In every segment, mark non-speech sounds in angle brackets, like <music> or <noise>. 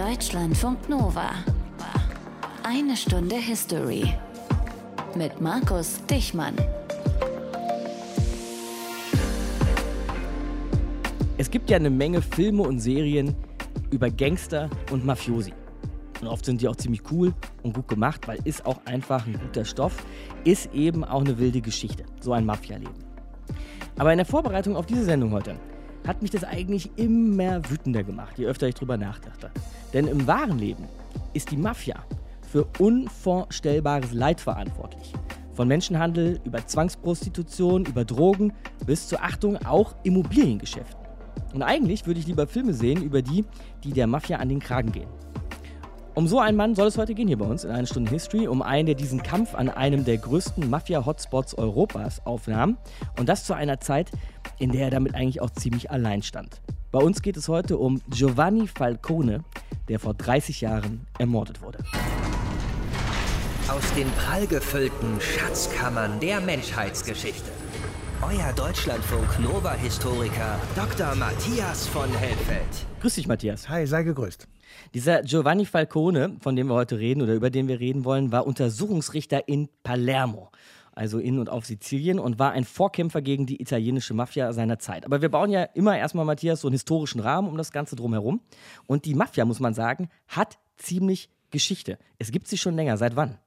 Deutschlandfunk Nova. Eine Stunde History. Mit Markus Dichmann. Es gibt ja eine Menge Filme und Serien über Gangster und Mafiosi. Und oft sind die auch ziemlich cool und gut gemacht, weil ist auch einfach ein guter Stoff, ist eben auch eine wilde Geschichte, so ein Mafia-Leben. Aber in der Vorbereitung auf diese Sendung heute hat mich das eigentlich immer wütender gemacht, je öfter ich drüber nachdachte. Denn im wahren Leben ist die Mafia für unvorstellbares Leid verantwortlich. Von Menschenhandel über Zwangsprostitution, über Drogen bis zur Achtung auch Immobiliengeschäften. Und eigentlich würde ich lieber Filme sehen über die, die der Mafia an den Kragen gehen. Um so einen Mann soll es heute gehen hier bei uns in einer Stunde History, um einen, der diesen Kampf an einem der größten Mafia-Hotspots Europas aufnahm. Und das zu einer Zeit, in der er damit eigentlich auch ziemlich allein stand. Bei uns geht es heute um Giovanni Falcone, der vor 30 Jahren ermordet wurde. Aus den prallgefüllten Schatzkammern der Menschheitsgeschichte. Euer Deutschlandfunk Nova-Historiker Dr. Matthias von Helfeld. Grüß dich, Matthias. Hi, sei gegrüßt. Dieser Giovanni Falcone, von dem wir heute reden oder über den wir reden wollen, war Untersuchungsrichter in Palermo, also in und auf Sizilien, und war ein Vorkämpfer gegen die italienische Mafia seiner Zeit. Aber wir bauen ja immer erstmal, Matthias, so einen historischen Rahmen um das Ganze drumherum. Und die Mafia, muss man sagen, hat ziemlich Geschichte. Es gibt sie schon länger. Seit wann?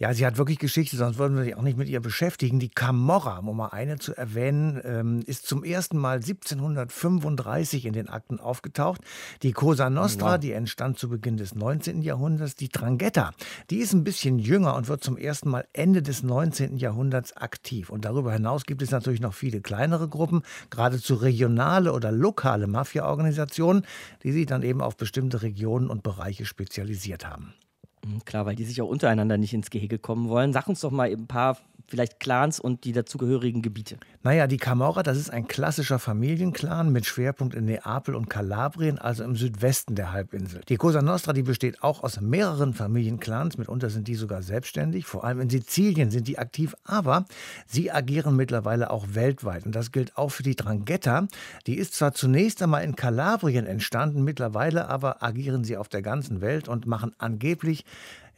Ja, sie hat wirklich Geschichte, sonst würden wir sich auch nicht mit ihr beschäftigen. Die Camorra, um mal eine zu erwähnen, ähm, ist zum ersten Mal 1735 in den Akten aufgetaucht. Die Cosa Nostra, wow. die entstand zu Beginn des 19. Jahrhunderts. Die Drangheta, die ist ein bisschen jünger und wird zum ersten Mal Ende des 19. Jahrhunderts aktiv. Und darüber hinaus gibt es natürlich noch viele kleinere Gruppen, geradezu regionale oder lokale Mafia-Organisationen, die sich dann eben auf bestimmte Regionen und Bereiche spezialisiert haben. Mhm, klar, weil die sich auch untereinander nicht ins Gehege kommen wollen. Sag uns doch mal ein paar vielleicht Clans und die dazugehörigen Gebiete. Naja, die Camorra, das ist ein klassischer Familienclan mit Schwerpunkt in Neapel und Kalabrien, also im Südwesten der Halbinsel. Die Cosa Nostra, die besteht auch aus mehreren Familienclans, mitunter sind die sogar selbstständig, vor allem in Sizilien sind die aktiv, aber sie agieren mittlerweile auch weltweit und das gilt auch für die Drangheta. Die ist zwar zunächst einmal in Kalabrien entstanden, mittlerweile aber agieren sie auf der ganzen Welt und machen angeblich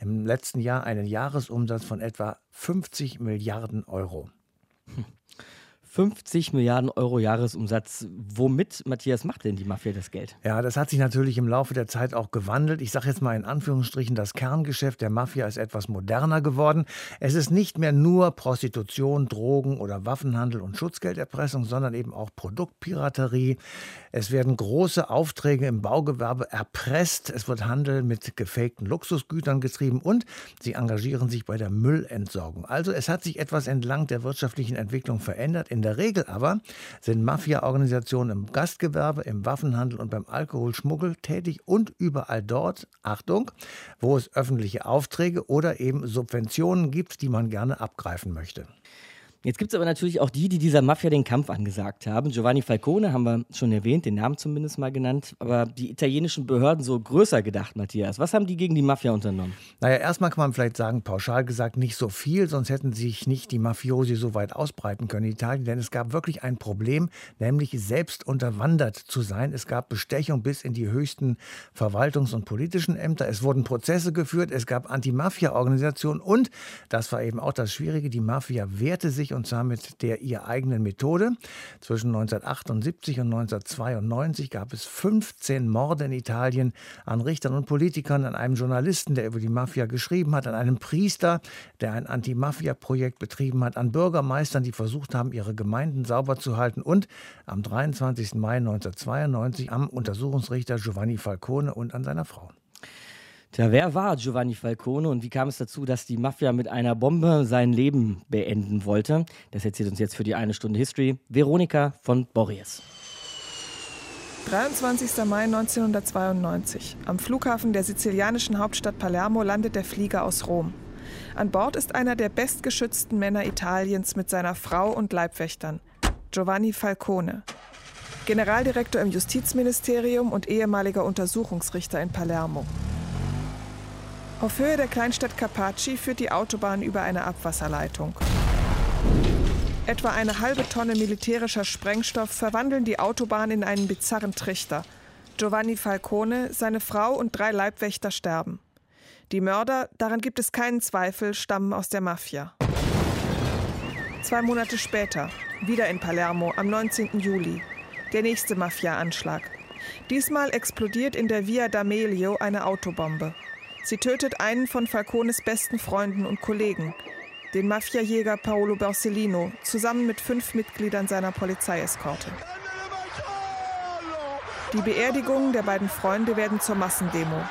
im letzten Jahr einen Jahresumsatz von etwa 50 Milliarden Euro. 50 Milliarden Euro Jahresumsatz. Womit, Matthias, macht denn die Mafia das Geld? Ja, das hat sich natürlich im Laufe der Zeit auch gewandelt. Ich sage jetzt mal in Anführungsstrichen, das Kerngeschäft der Mafia ist etwas moderner geworden. Es ist nicht mehr nur Prostitution, Drogen oder Waffenhandel und Schutzgelderpressung, sondern eben auch Produktpiraterie. Es werden große Aufträge im Baugewerbe erpresst. Es wird Handel mit gefakten Luxusgütern getrieben und sie engagieren sich bei der Müllentsorgung. Also es hat sich etwas entlang der wirtschaftlichen Entwicklung verändert. In der Regel aber sind Mafia-Organisationen im Gastgewerbe, im Waffenhandel und beim Alkoholschmuggel tätig und überall dort, Achtung, wo es öffentliche Aufträge oder eben Subventionen gibt, die man gerne abgreifen möchte. Jetzt gibt es aber natürlich auch die, die dieser Mafia den Kampf angesagt haben. Giovanni Falcone haben wir schon erwähnt, den Namen zumindest mal genannt. Aber die italienischen Behörden so größer gedacht, Matthias. Was haben die gegen die Mafia unternommen? Naja, erstmal kann man vielleicht sagen, pauschal gesagt, nicht so viel, sonst hätten sich nicht die Mafiosi so weit ausbreiten können in Italien. Denn es gab wirklich ein Problem, nämlich selbst unterwandert zu sein. Es gab Bestechung bis in die höchsten Verwaltungs- und politischen Ämter. Es wurden Prozesse geführt, es gab Anti-Mafia-Organisationen und, das war eben auch das Schwierige, die Mafia wehrte sich und zwar mit der ihr eigenen Methode. Zwischen 1978 und 1992 gab es 15 Morde in Italien an Richtern und Politikern, an einem Journalisten, der über die Mafia geschrieben hat, an einem Priester, der ein Anti-Mafia-Projekt betrieben hat, an Bürgermeistern, die versucht haben, ihre Gemeinden sauber zu halten und am 23. Mai 1992 am Untersuchungsrichter Giovanni Falcone und an seiner Frau. Tja, wer war Giovanni Falcone und wie kam es dazu, dass die Mafia mit einer Bombe sein Leben beenden wollte? Das erzählt uns jetzt für die eine Stunde History Veronika von Borries. 23. Mai 1992. Am Flughafen der sizilianischen Hauptstadt Palermo landet der Flieger aus Rom. An Bord ist einer der bestgeschützten Männer Italiens mit seiner Frau und Leibwächtern, Giovanni Falcone. Generaldirektor im Justizministerium und ehemaliger Untersuchungsrichter in Palermo. Auf Höhe der Kleinstadt Capaci führt die Autobahn über eine Abwasserleitung. Etwa eine halbe Tonne militärischer Sprengstoff verwandeln die Autobahn in einen bizarren Trichter. Giovanni Falcone, seine Frau und drei Leibwächter sterben. Die Mörder, daran gibt es keinen Zweifel, stammen aus der Mafia. Zwei Monate später, wieder in Palermo, am 19. Juli, der nächste Mafia-Anschlag. Diesmal explodiert in der Via D'Amelio eine Autobombe. Sie tötet einen von Falcones besten Freunden und Kollegen, den Mafiajäger Paolo Borsellino, zusammen mit fünf Mitgliedern seiner Polizeieskorte. Die Beerdigungen der beiden Freunde werden zur Massendemo.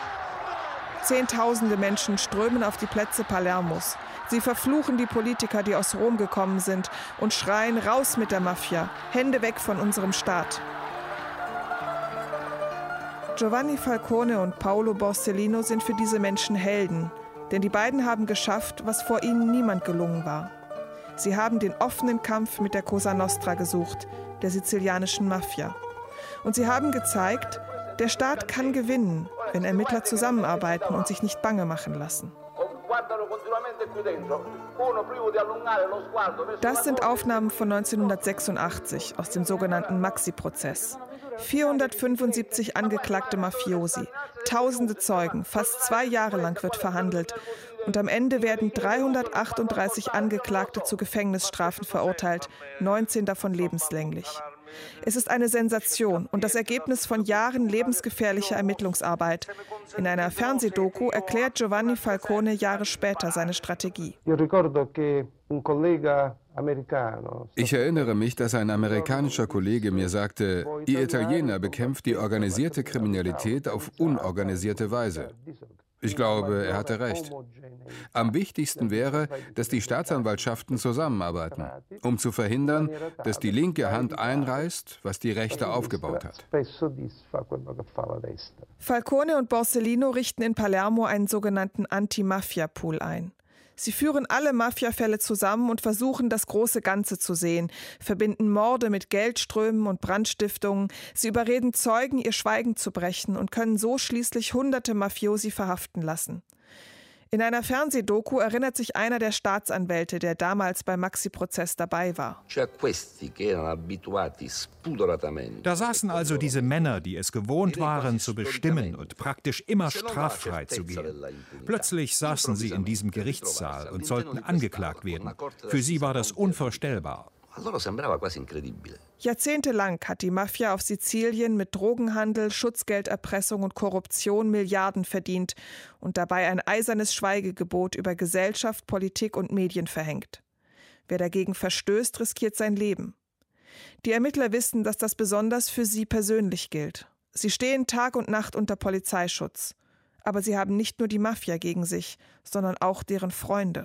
Zehntausende Menschen strömen auf die Plätze Palermos. Sie verfluchen die Politiker, die aus Rom gekommen sind, und schreien raus mit der Mafia, Hände weg von unserem Staat. Giovanni Falcone und Paolo Borsellino sind für diese Menschen Helden, denn die beiden haben geschafft, was vor ihnen niemand gelungen war. Sie haben den offenen Kampf mit der Cosa Nostra gesucht, der sizilianischen Mafia. Und sie haben gezeigt, der Staat kann gewinnen, wenn Ermittler zusammenarbeiten und sich nicht bange machen lassen. Das sind Aufnahmen von 1986 aus dem sogenannten Maxi-Prozess. 475 angeklagte Mafiosi, tausende Zeugen, fast zwei Jahre lang wird verhandelt. Und am Ende werden 338 Angeklagte zu Gefängnisstrafen verurteilt, 19 davon lebenslänglich. Es ist eine Sensation und das Ergebnis von Jahren lebensgefährlicher Ermittlungsarbeit. In einer Fernsehdoku erklärt Giovanni Falcone Jahre später seine Strategie. Ich erinnere mich, dass ein amerikanischer Kollege mir sagte, ihr Italiener bekämpft die organisierte Kriminalität auf unorganisierte Weise. Ich glaube, er hatte recht. Am wichtigsten wäre, dass die Staatsanwaltschaften zusammenarbeiten, um zu verhindern, dass die linke Hand einreißt, was die rechte aufgebaut hat. Falcone und Borsellino richten in Palermo einen sogenannten Anti-Mafia-Pool ein. Sie führen alle Mafiafälle zusammen und versuchen, das große Ganze zu sehen, verbinden Morde mit Geldströmen und Brandstiftungen, sie überreden Zeugen, ihr Schweigen zu brechen und können so schließlich hunderte Mafiosi verhaften lassen. In einer Fernsehdoku erinnert sich einer der Staatsanwälte, der damals beim Maxi-Prozess dabei war. Da saßen also diese Männer, die es gewohnt waren, zu bestimmen und praktisch immer straffrei zu gehen. Plötzlich saßen sie in diesem Gerichtssaal und sollten angeklagt werden. Für sie war das unvorstellbar. Jahrzehntelang hat die Mafia auf Sizilien mit Drogenhandel, Schutzgelderpressung und Korruption Milliarden verdient und dabei ein eisernes Schweigegebot über Gesellschaft, Politik und Medien verhängt. Wer dagegen verstößt, riskiert sein Leben. Die Ermittler wissen, dass das besonders für sie persönlich gilt. Sie stehen Tag und Nacht unter Polizeischutz. Aber sie haben nicht nur die Mafia gegen sich, sondern auch deren Freunde.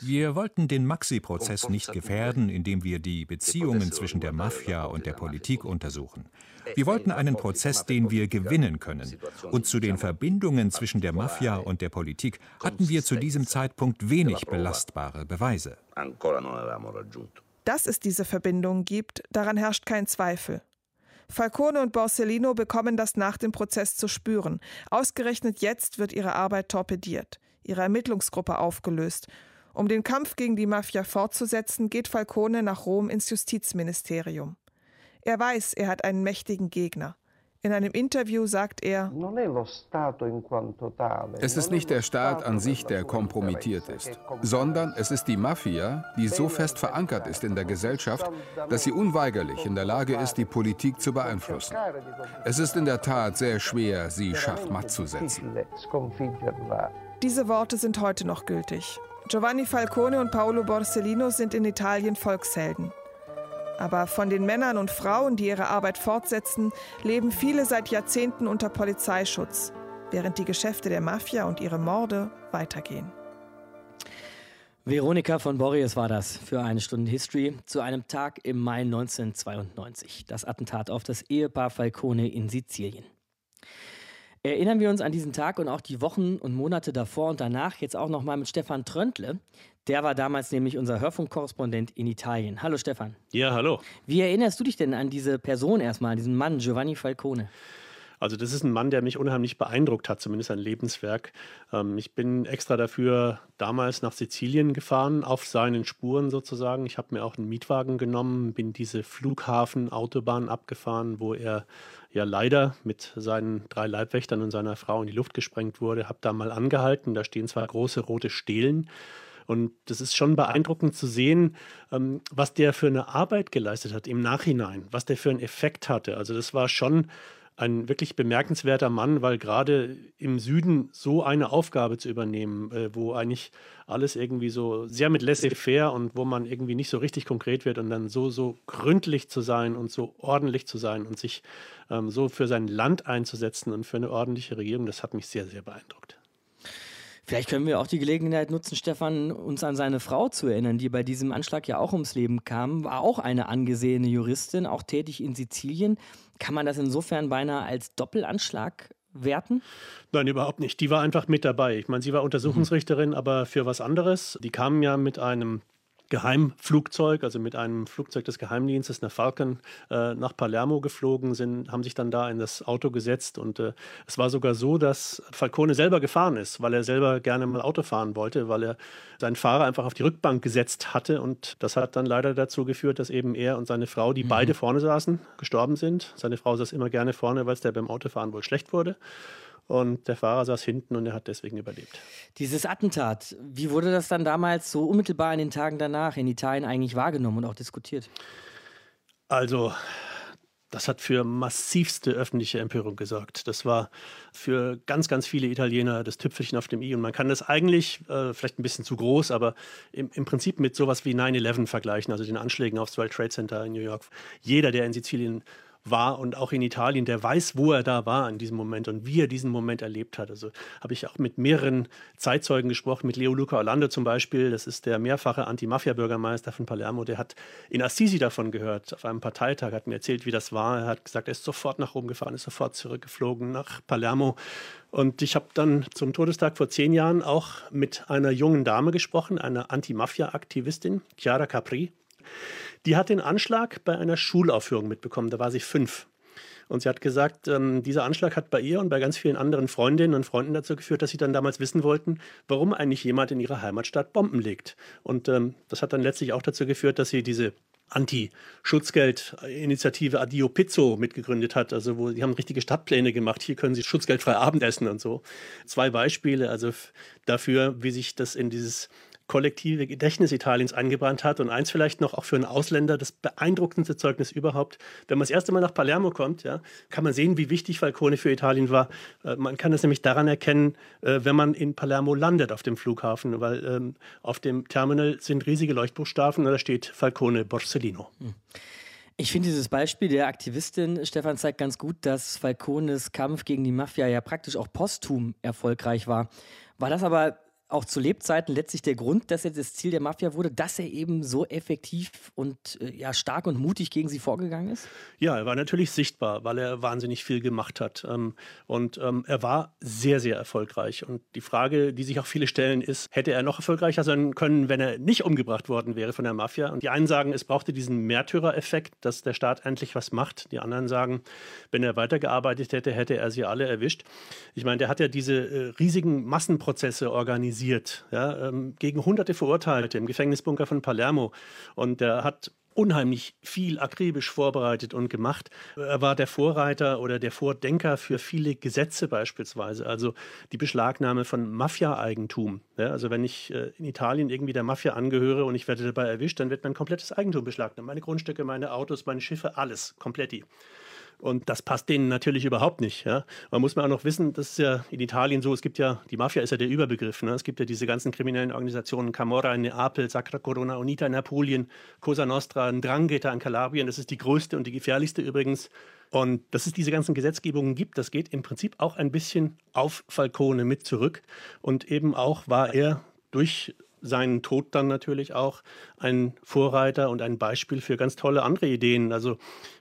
Wir wollten den Maxi-Prozess nicht gefährden, indem wir die Beziehungen zwischen der Mafia und der Politik untersuchen. Wir wollten einen Prozess, den wir gewinnen können. Und zu den Verbindungen zwischen der Mafia und der Politik hatten wir zu diesem Zeitpunkt wenig belastbare Beweise. Dass es diese Verbindungen gibt, daran herrscht kein Zweifel. Falcone und Borsellino bekommen das nach dem Prozess zu spüren. Ausgerechnet jetzt wird ihre Arbeit torpediert, ihre Ermittlungsgruppe aufgelöst. Um den Kampf gegen die Mafia fortzusetzen, geht Falcone nach Rom ins Justizministerium. Er weiß, er hat einen mächtigen Gegner. In einem Interview sagt er, es ist nicht der Staat an sich, der kompromittiert ist, sondern es ist die Mafia, die so fest verankert ist in der Gesellschaft, dass sie unweigerlich in der Lage ist, die Politik zu beeinflussen. Es ist in der Tat sehr schwer, sie schachmatt zu setzen. Diese Worte sind heute noch gültig. Giovanni Falcone und Paolo Borsellino sind in Italien Volkshelden. Aber von den Männern und Frauen, die ihre Arbeit fortsetzen, leben viele seit Jahrzehnten unter Polizeischutz, während die Geschäfte der Mafia und ihre Morde weitergehen. Veronika von Borries war das für eine Stunde History zu einem Tag im Mai 1992. Das Attentat auf das Ehepaar Falcone in Sizilien. Erinnern wir uns an diesen Tag und auch die Wochen und Monate davor und danach jetzt auch nochmal mit Stefan Tröntle. Der war damals nämlich unser Hörfunkkorrespondent in Italien. Hallo Stefan. Ja, hallo. Wie erinnerst du dich denn an diese Person erstmal, an diesen Mann, Giovanni Falcone? Also das ist ein Mann, der mich unheimlich beeindruckt hat, zumindest sein Lebenswerk. Ähm, ich bin extra dafür damals nach Sizilien gefahren, auf seinen Spuren sozusagen. Ich habe mir auch einen Mietwagen genommen, bin diese Flughafen-Autobahn abgefahren, wo er ja leider mit seinen drei Leibwächtern und seiner Frau in die Luft gesprengt wurde. Habe da mal angehalten, da stehen zwei große rote Stelen. Und das ist schon beeindruckend zu sehen, ähm, was der für eine Arbeit geleistet hat im Nachhinein, was der für einen Effekt hatte. Also das war schon ein wirklich bemerkenswerter Mann, weil gerade im Süden so eine Aufgabe zu übernehmen, äh, wo eigentlich alles irgendwie so sehr mit laissez-faire und wo man irgendwie nicht so richtig konkret wird und dann so, so gründlich zu sein und so ordentlich zu sein und sich ähm, so für sein Land einzusetzen und für eine ordentliche Regierung, das hat mich sehr, sehr beeindruckt. Vielleicht können wir auch die Gelegenheit nutzen, Stefan, uns an seine Frau zu erinnern, die bei diesem Anschlag ja auch ums Leben kam, war auch eine angesehene Juristin, auch tätig in Sizilien. Kann man das insofern beinahe als Doppelanschlag werten? Nein, überhaupt nicht. Die war einfach mit dabei. Ich meine, sie war Untersuchungsrichterin, mhm. aber für was anderes. Die kamen ja mit einem Geheimflugzeug, also mit einem Flugzeug des Geheimdienstes, einer Falcon, äh, nach Palermo geflogen sind, haben sich dann da in das Auto gesetzt. Und äh, es war sogar so, dass Falcone selber gefahren ist, weil er selber gerne mal Auto fahren wollte, weil er seinen Fahrer einfach auf die Rückbank gesetzt hatte. Und das hat dann leider dazu geführt, dass eben er und seine Frau, die mhm. beide vorne saßen, gestorben sind. Seine Frau saß immer gerne vorne, weil es der beim Autofahren wohl schlecht wurde. Und der Fahrer saß hinten und er hat deswegen überlebt. Dieses Attentat, wie wurde das dann damals so unmittelbar in den Tagen danach in Italien eigentlich wahrgenommen und auch diskutiert? Also, das hat für massivste öffentliche Empörung gesorgt. Das war für ganz, ganz viele Italiener das Tüpfelchen auf dem i. Und man kann das eigentlich, äh, vielleicht ein bisschen zu groß, aber im, im Prinzip mit sowas wie 9-11 vergleichen, also den Anschlägen aufs World Trade Center in New York. Jeder, der in Sizilien war und auch in Italien, der weiß, wo er da war in diesem Moment und wie er diesen Moment erlebt hat. Also habe ich auch mit mehreren Zeitzeugen gesprochen, mit Leo Luca Orlando zum Beispiel, das ist der mehrfache Anti-Mafia-Bürgermeister von Palermo, der hat in Assisi davon gehört, auf einem Parteitag, hat mir erzählt, wie das war. Er hat gesagt, er ist sofort nach Rom gefahren, ist sofort zurückgeflogen nach Palermo. Und ich habe dann zum Todestag vor zehn Jahren auch mit einer jungen Dame gesprochen, einer Anti-Mafia-Aktivistin, Chiara Capri. Die hat den Anschlag bei einer Schulaufführung mitbekommen, da war sie fünf. Und sie hat gesagt, ähm, dieser Anschlag hat bei ihr und bei ganz vielen anderen Freundinnen und Freunden dazu geführt, dass sie dann damals wissen wollten, warum eigentlich jemand in ihrer Heimatstadt Bomben legt. Und ähm, das hat dann letztlich auch dazu geführt, dass sie diese Anti-Schutzgeld-Initiative Adio Pizzo mitgegründet hat. Also wo sie haben richtige Stadtpläne gemacht. Hier können sie schutzgeldfrei Abendessen und so. Zwei Beispiele also dafür, wie sich das in dieses kollektive Gedächtnis Italiens eingebrannt hat. Und eins vielleicht noch auch für einen Ausländer, das beeindruckendste Zeugnis überhaupt. Wenn man das erste Mal nach Palermo kommt, ja, kann man sehen, wie wichtig Falcone für Italien war. Äh, man kann das nämlich daran erkennen, äh, wenn man in Palermo landet auf dem Flughafen, weil ähm, auf dem Terminal sind riesige Leuchtbuchstaben und da steht Falcone Borsellino. Hm. Ich finde dieses Beispiel der Aktivistin, Stefan, zeigt ganz gut, dass Falcones Kampf gegen die Mafia ja praktisch auch posthum erfolgreich war. War das aber auch zu Lebzeiten letztlich der Grund, dass er das Ziel der Mafia wurde, dass er eben so effektiv und äh, ja, stark und mutig gegen sie vorgegangen ist? Ja, er war natürlich sichtbar, weil er wahnsinnig viel gemacht hat. Ähm, und ähm, er war sehr, sehr erfolgreich. Und die Frage, die sich auch viele stellen, ist, hätte er noch erfolgreicher sein können, wenn er nicht umgebracht worden wäre von der Mafia? Und die einen sagen, es brauchte diesen Märtyrereffekt, dass der Staat endlich was macht. Die anderen sagen, wenn er weitergearbeitet hätte, hätte er sie alle erwischt. Ich meine, der hat ja diese äh, riesigen Massenprozesse organisiert organisiert, ja, ähm, gegen hunderte Verurteilte im Gefängnisbunker von Palermo. Und er hat unheimlich viel akribisch vorbereitet und gemacht. Er war der Vorreiter oder der Vordenker für viele Gesetze beispielsweise, also die Beschlagnahme von Mafia-Eigentum. Ja, also wenn ich äh, in Italien irgendwie der Mafia angehöre und ich werde dabei erwischt, dann wird mein komplettes Eigentum beschlagnahmt. Meine Grundstücke, meine Autos, meine Schiffe, alles, komplett. Und das passt denen natürlich überhaupt nicht. Ja. Man muss mal auch noch wissen, das ist ja in Italien so, es gibt ja, die Mafia ist ja der Überbegriff. Ne? Es gibt ja diese ganzen kriminellen Organisationen, Camorra in Neapel, Sacra Corona Unita in Napoleon, Cosa Nostra, Ndrangheta in Kalabrien. Das ist die größte und die gefährlichste übrigens. Und dass es diese ganzen Gesetzgebungen gibt, das geht im Prinzip auch ein bisschen auf Falcone mit zurück. Und eben auch war er durch seinen Tod dann natürlich auch ein Vorreiter und ein Beispiel für ganz tolle andere Ideen. Also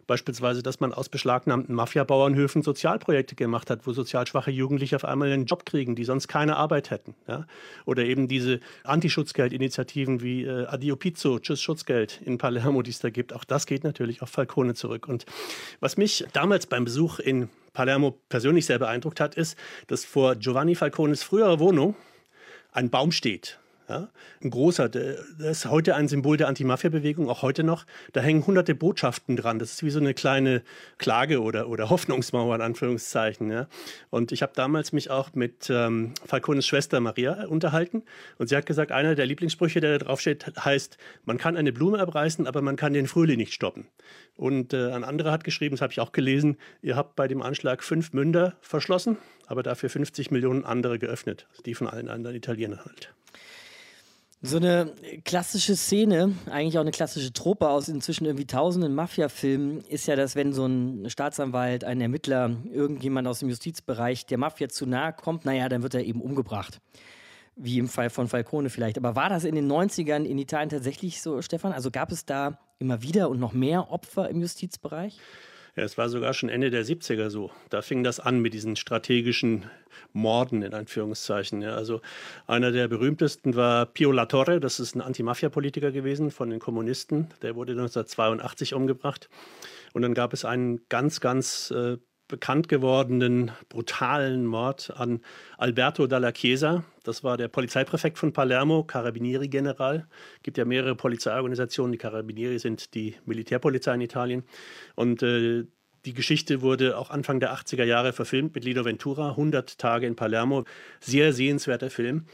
beispielsweise, dass man aus beschlagnahmten Mafia-Bauernhöfen Sozialprojekte gemacht hat, wo sozial schwache Jugendliche auf einmal einen Job kriegen, die sonst keine Arbeit hätten. Ja? Oder eben diese Antischutzgeldinitiativen wie äh, Adio Pizzo, Tschüss Schutzgeld in Palermo, die es da gibt. Auch das geht natürlich auf Falcone zurück. Und was mich damals beim Besuch in Palermo persönlich sehr beeindruckt hat, ist, dass vor Giovanni Falcones früherer Wohnung ein Baum steht. Ja, ein großer, das ist heute ein Symbol der Anti-Mafia-Bewegung, auch heute noch. Da hängen hunderte Botschaften dran. Das ist wie so eine kleine Klage oder, oder Hoffnungsmauer in Anführungszeichen. Ja. Und ich habe damals mich auch mit ähm, Falcones Schwester Maria unterhalten. Und sie hat gesagt, einer der Lieblingssprüche, der da drauf steht, heißt, man kann eine Blume abreißen, aber man kann den Frühling nicht stoppen. Und äh, ein anderer hat geschrieben, das habe ich auch gelesen, ihr habt bei dem Anschlag fünf Münder verschlossen, aber dafür 50 Millionen andere geöffnet, die von allen anderen Italienern halt. So eine klassische Szene, eigentlich auch eine klassische Trope aus inzwischen irgendwie tausenden Mafia-Filmen, ist ja, dass wenn so ein Staatsanwalt, ein Ermittler, irgendjemand aus dem Justizbereich der Mafia zu nahe kommt, naja, dann wird er eben umgebracht. Wie im Fall von Falcone vielleicht. Aber war das in den 90ern in Italien tatsächlich so, Stefan? Also gab es da immer wieder und noch mehr Opfer im Justizbereich? Ja, es war sogar schon Ende der 70er so. Da fing das an mit diesen strategischen Morden in Anführungszeichen. Ja, also einer der berühmtesten war Pio La Torre, das ist ein Anti-Mafia-Politiker gewesen von den Kommunisten. Der wurde 1982 umgebracht. Und dann gab es einen ganz, ganz äh, bekannt gewordenen brutalen Mord an Alberto Dalla Chiesa. Das war der Polizeipräfekt von Palermo, Carabinieri-General. Es gibt ja mehrere Polizeiorganisationen. Die Carabinieri sind die Militärpolizei in Italien. Und äh, die Geschichte wurde auch Anfang der 80er Jahre verfilmt mit Lido Ventura, 100 Tage in Palermo. Sehr sehenswerter Film.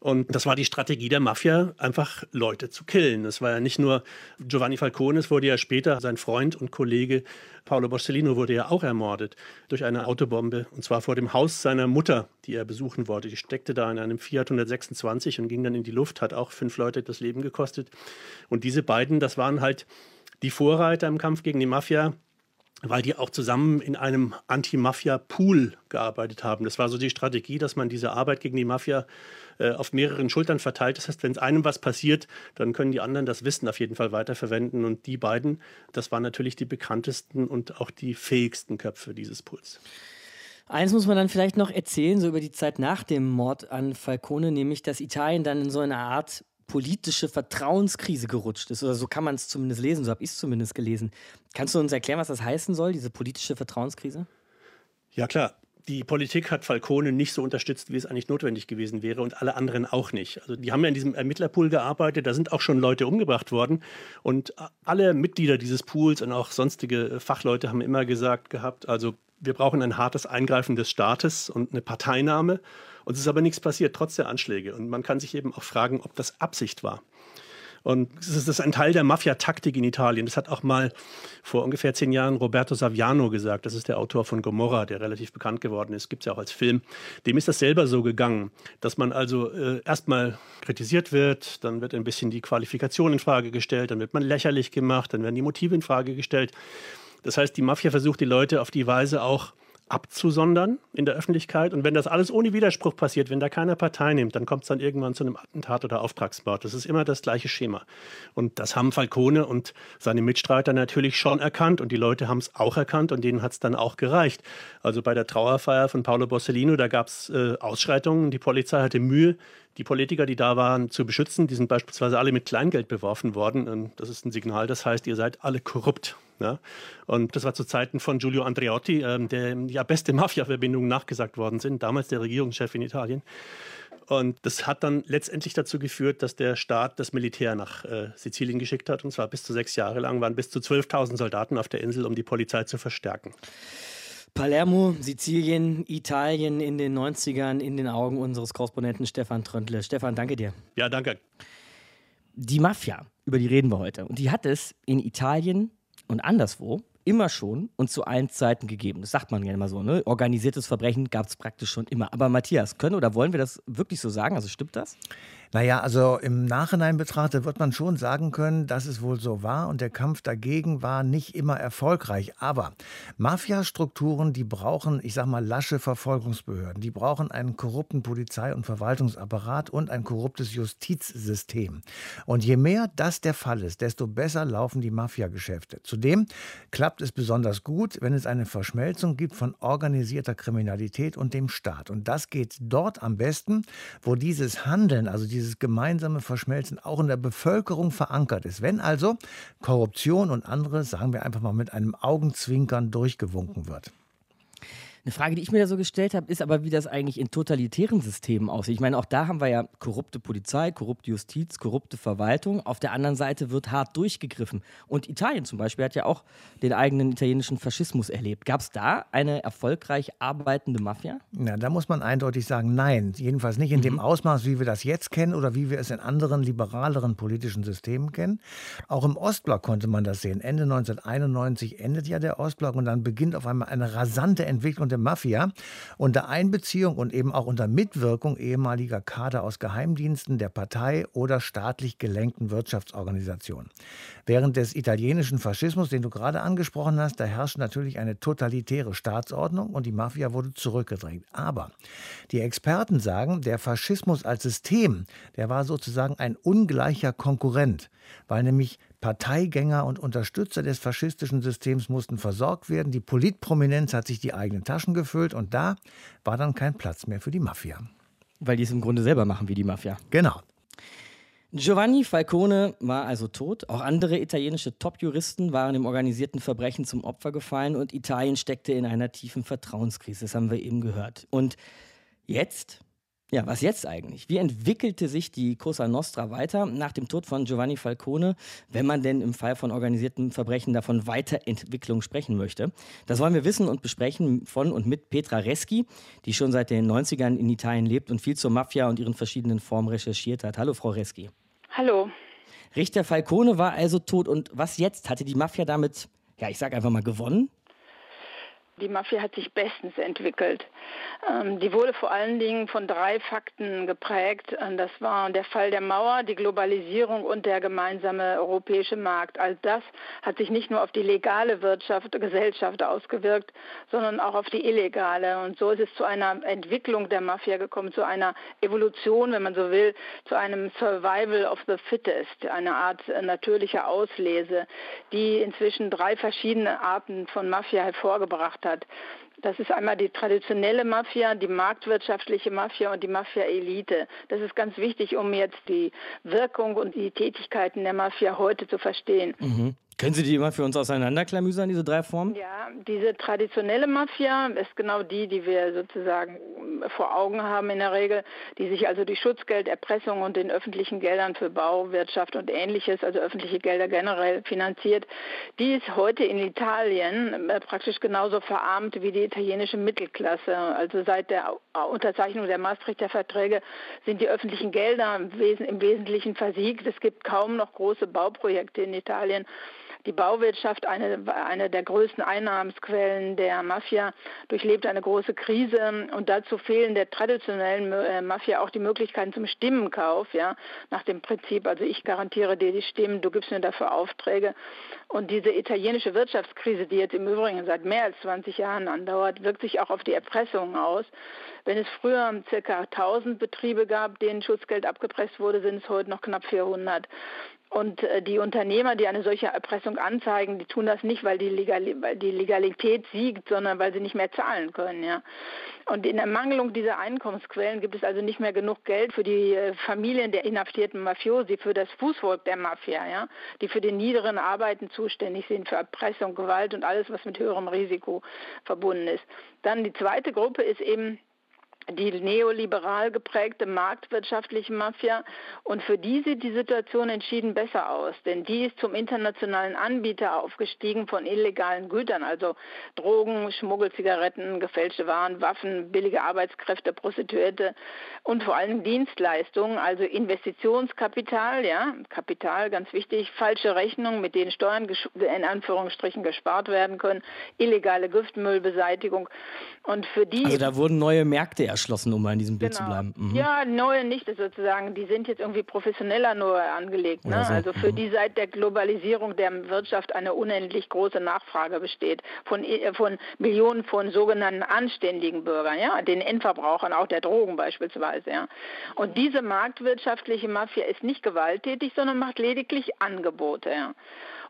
Und das war die Strategie der Mafia, einfach Leute zu killen. Es war ja nicht nur Giovanni Falcone, es wurde ja später sein Freund und Kollege Paolo Borsellino wurde ja auch ermordet durch eine Autobombe und zwar vor dem Haus seiner Mutter, die er besuchen wollte. Die steckte da in einem Fiat 126 und ging dann in die Luft, hat auch fünf Leute das Leben gekostet. Und diese beiden, das waren halt die Vorreiter im Kampf gegen die Mafia weil die auch zusammen in einem Anti-Mafia-Pool gearbeitet haben. Das war so die Strategie, dass man diese Arbeit gegen die Mafia äh, auf mehreren Schultern verteilt. Das heißt, wenn es einem was passiert, dann können die anderen das Wissen auf jeden Fall weiterverwenden. Und die beiden, das waren natürlich die bekanntesten und auch die fähigsten Köpfe dieses Pools. Eins muss man dann vielleicht noch erzählen, so über die Zeit nach dem Mord an Falcone, nämlich, dass Italien dann in so eine Art politische Vertrauenskrise gerutscht ist. Oder so kann man es zumindest lesen, so habe ich es zumindest gelesen. Kannst du uns erklären, was das heißen soll, diese politische Vertrauenskrise? Ja, klar. Die Politik hat Falcone nicht so unterstützt, wie es eigentlich notwendig gewesen wäre und alle anderen auch nicht. Also die haben ja in diesem Ermittlerpool gearbeitet, da sind auch schon Leute umgebracht worden und alle Mitglieder dieses Pools und auch sonstige Fachleute haben immer gesagt gehabt, also wir brauchen ein hartes Eingreifen des Staates und eine Parteinahme und es ist aber nichts passiert, trotz der Anschläge. Und man kann sich eben auch fragen, ob das Absicht war. Und das ist ein Teil der Mafia-Taktik in Italien. Das hat auch mal vor ungefähr zehn Jahren Roberto Saviano gesagt. Das ist der Autor von Gomorra, der relativ bekannt geworden ist. Gibt es ja auch als Film. Dem ist das selber so gegangen, dass man also äh, erstmal kritisiert wird, dann wird ein bisschen die Qualifikation in Frage gestellt, dann wird man lächerlich gemacht, dann werden die Motive in Frage gestellt. Das heißt, die Mafia versucht die Leute auf die Weise auch abzusondern in der Öffentlichkeit. Und wenn das alles ohne Widerspruch passiert, wenn da keiner Partei nimmt, dann kommt es dann irgendwann zu einem Attentat oder Auftragsmord. Das ist immer das gleiche Schema. Und das haben Falcone und seine Mitstreiter natürlich schon erkannt und die Leute haben es auch erkannt und denen hat es dann auch gereicht. Also bei der Trauerfeier von Paolo Borsellino, da gab es äh, Ausschreitungen. Die Polizei hatte Mühe, die Politiker, die da waren, zu beschützen. Die sind beispielsweise alle mit Kleingeld beworfen worden. Und das ist ein Signal, das heißt, ihr seid alle korrupt. Ja? Und das war zu Zeiten von Giulio Andreotti, ähm, der ja beste <laughs> Mafia-Verbindungen nachgesagt worden sind, damals der Regierungschef in Italien. Und das hat dann letztendlich dazu geführt, dass der Staat das Militär nach äh, Sizilien geschickt hat. Und zwar bis zu sechs Jahre lang waren bis zu 12.000 Soldaten auf der Insel, um die Polizei zu verstärken. Palermo, Sizilien, Italien in den 90ern in den Augen unseres Korrespondenten Stefan Tröntle. Stefan, danke dir. Ja, danke. Die Mafia, über die reden wir heute. Und die hat es in Italien und anderswo immer schon und zu allen Zeiten gegeben. Das sagt man gerne mal so. Ne? Organisiertes Verbrechen gab es praktisch schon immer. Aber Matthias, können oder wollen wir das wirklich so sagen? Also stimmt das? Naja, also im Nachhinein betrachtet wird man schon sagen können, dass es wohl so war und der Kampf dagegen war nicht immer erfolgreich. Aber Mafiastrukturen, die brauchen, ich sag mal, lasche Verfolgungsbehörden. Die brauchen einen korrupten Polizei- und Verwaltungsapparat und ein korruptes Justizsystem. Und je mehr das der Fall ist, desto besser laufen die Mafiageschäfte. Zudem klappt es besonders gut, wenn es eine Verschmelzung gibt von organisierter Kriminalität und dem Staat. Und das geht dort am besten, wo dieses Handeln, also die dieses gemeinsame Verschmelzen auch in der Bevölkerung verankert ist. Wenn also Korruption und andere, sagen wir einfach mal mit einem Augenzwinkern durchgewunken wird. Eine Frage, die ich mir da so gestellt habe, ist aber, wie das eigentlich in totalitären Systemen aussieht. Ich meine, auch da haben wir ja korrupte Polizei, korrupte Justiz, korrupte Verwaltung. Auf der anderen Seite wird hart durchgegriffen. Und Italien zum Beispiel hat ja auch den eigenen italienischen Faschismus erlebt. Gab es da eine erfolgreich arbeitende Mafia? Na, da muss man eindeutig sagen, nein. Jedenfalls nicht in mhm. dem Ausmaß, wie wir das jetzt kennen oder wie wir es in anderen liberaleren politischen Systemen kennen. Auch im Ostblock konnte man das sehen. Ende 1991 endet ja der Ostblock und dann beginnt auf einmal eine rasante Entwicklung der sogenannte Mafia, unter Einbeziehung und eben auch unter Mitwirkung ehemaliger Kader aus Geheimdiensten, der Partei oder staatlich gelenkten Wirtschaftsorganisationen. Während des italienischen Faschismus, den du gerade angesprochen hast, da herrscht natürlich eine totalitäre Staatsordnung und die Mafia wurde zurückgedrängt. Aber die Experten sagen, der Faschismus als System, der war sozusagen ein ungleicher Konkurrent, weil nämlich Parteigänger und Unterstützer des faschistischen Systems mussten versorgt werden. Die Politprominenz hat sich die eigenen Taschen gefüllt und da war dann kein Platz mehr für die Mafia. Weil die es im Grunde selber machen wie die Mafia. Genau. Giovanni Falcone war also tot. Auch andere italienische Top-Juristen waren im organisierten Verbrechen zum Opfer gefallen und Italien steckte in einer tiefen Vertrauenskrise. Das haben wir eben gehört. Und jetzt ja, was jetzt eigentlich? Wie entwickelte sich die Cosa Nostra weiter nach dem Tod von Giovanni Falcone, wenn man denn im Fall von organisierten Verbrechen davon Weiterentwicklung sprechen möchte? Das wollen wir wissen und besprechen von und mit Petra Reschi, die schon seit den 90ern in Italien lebt und viel zur Mafia und ihren verschiedenen Formen recherchiert hat. Hallo, Frau Reschi. Hallo. Richter Falcone war also tot und was jetzt? Hatte die Mafia damit, ja, ich sag einfach mal, gewonnen? Die Mafia hat sich bestens entwickelt. Ähm, die wurde vor allen Dingen von drei Fakten geprägt. Das war der Fall der Mauer, die Globalisierung und der gemeinsame europäische Markt. All das hat sich nicht nur auf die legale Wirtschaft, Gesellschaft ausgewirkt, sondern auch auf die illegale. Und so ist es zu einer Entwicklung der Mafia gekommen, zu einer Evolution, wenn man so will, zu einem Survival of the Fittest, eine Art natürlicher Auslese, die inzwischen drei verschiedene Arten von Mafia hervorgebracht hat. Das ist einmal die traditionelle Mafia, die marktwirtschaftliche Mafia und die Mafia-Elite. Das ist ganz wichtig, um jetzt die Wirkung und die Tätigkeiten der Mafia heute zu verstehen. Mhm. Können Sie die mal für uns auseinanderklamüsern, diese drei Formen? Ja, diese traditionelle Mafia ist genau die, die wir sozusagen vor Augen haben in der Regel, die sich also durch Schutzgeld, Erpressung und den öffentlichen Geldern für Bau, Wirtschaft und ähnliches, also öffentliche Gelder generell finanziert. Die ist heute in Italien äh, praktisch genauso verarmt wie die italienische Mittelklasse. Also seit der Unterzeichnung der Maastrichter Verträge sind die öffentlichen Gelder im Wesentlichen versiegt. Es gibt kaum noch große Bauprojekte in Italien die Bauwirtschaft, eine, eine der größten Einnahmensquellen der Mafia, durchlebt eine große Krise und dazu fehlen der traditionellen äh, Mafia auch die Möglichkeiten zum Stimmenkauf, ja, nach dem Prinzip, also ich garantiere dir die Stimmen, du gibst mir dafür Aufträge. Und diese italienische Wirtschaftskrise, die jetzt im Übrigen seit mehr als 20 Jahren andauert, wirkt sich auch auf die Erpressung aus. Wenn es früher ca. 1000 Betriebe gab, denen Schutzgeld abgepresst wurde, sind es heute noch knapp 400. Und äh, die Unternehmer, die eine solche Erpressung anzeigen, die tun das nicht, weil die, Legal weil die Legalität siegt, sondern weil sie nicht mehr zahlen können. Ja. Und in Ermangelung dieser Einkommensquellen gibt es also nicht mehr genug Geld für die äh, Familien der inhaftierten Mafiosi, für das Fußvolk der Mafia, ja, die für die niederen Arbeiten zuständig sind, für Erpressung, Gewalt und alles, was mit höherem Risiko verbunden ist. Dann die zweite Gruppe ist eben die neoliberal geprägte marktwirtschaftliche Mafia. Und für die sieht die Situation entschieden besser aus, denn die ist zum internationalen Anbieter aufgestiegen von illegalen Gütern, also Drogen, Schmuggelzigaretten, gefälschte Waren, Waffen, billige Arbeitskräfte, Prostituierte und vor allem Dienstleistungen, also Investitionskapital, ja, Kapital, ganz wichtig, falsche Rechnungen, mit denen Steuern in Anführungsstrichen gespart werden können, illegale Giftmüllbeseitigung. Und für die also da wurden neue Märkte erschlossen, um mal in diesem Bild genau. zu bleiben. Mhm. Ja, neue nicht sozusagen. Die sind jetzt irgendwie professioneller nur angelegt. Ne? So. Also für mhm. die seit der Globalisierung der Wirtschaft eine unendlich große Nachfrage besteht von, äh, von Millionen von sogenannten anständigen Bürgern, ja, den Endverbrauchern, auch der Drogen beispielsweise. Ja. Und diese marktwirtschaftliche Mafia ist nicht gewalttätig, sondern macht lediglich Angebote. Ja.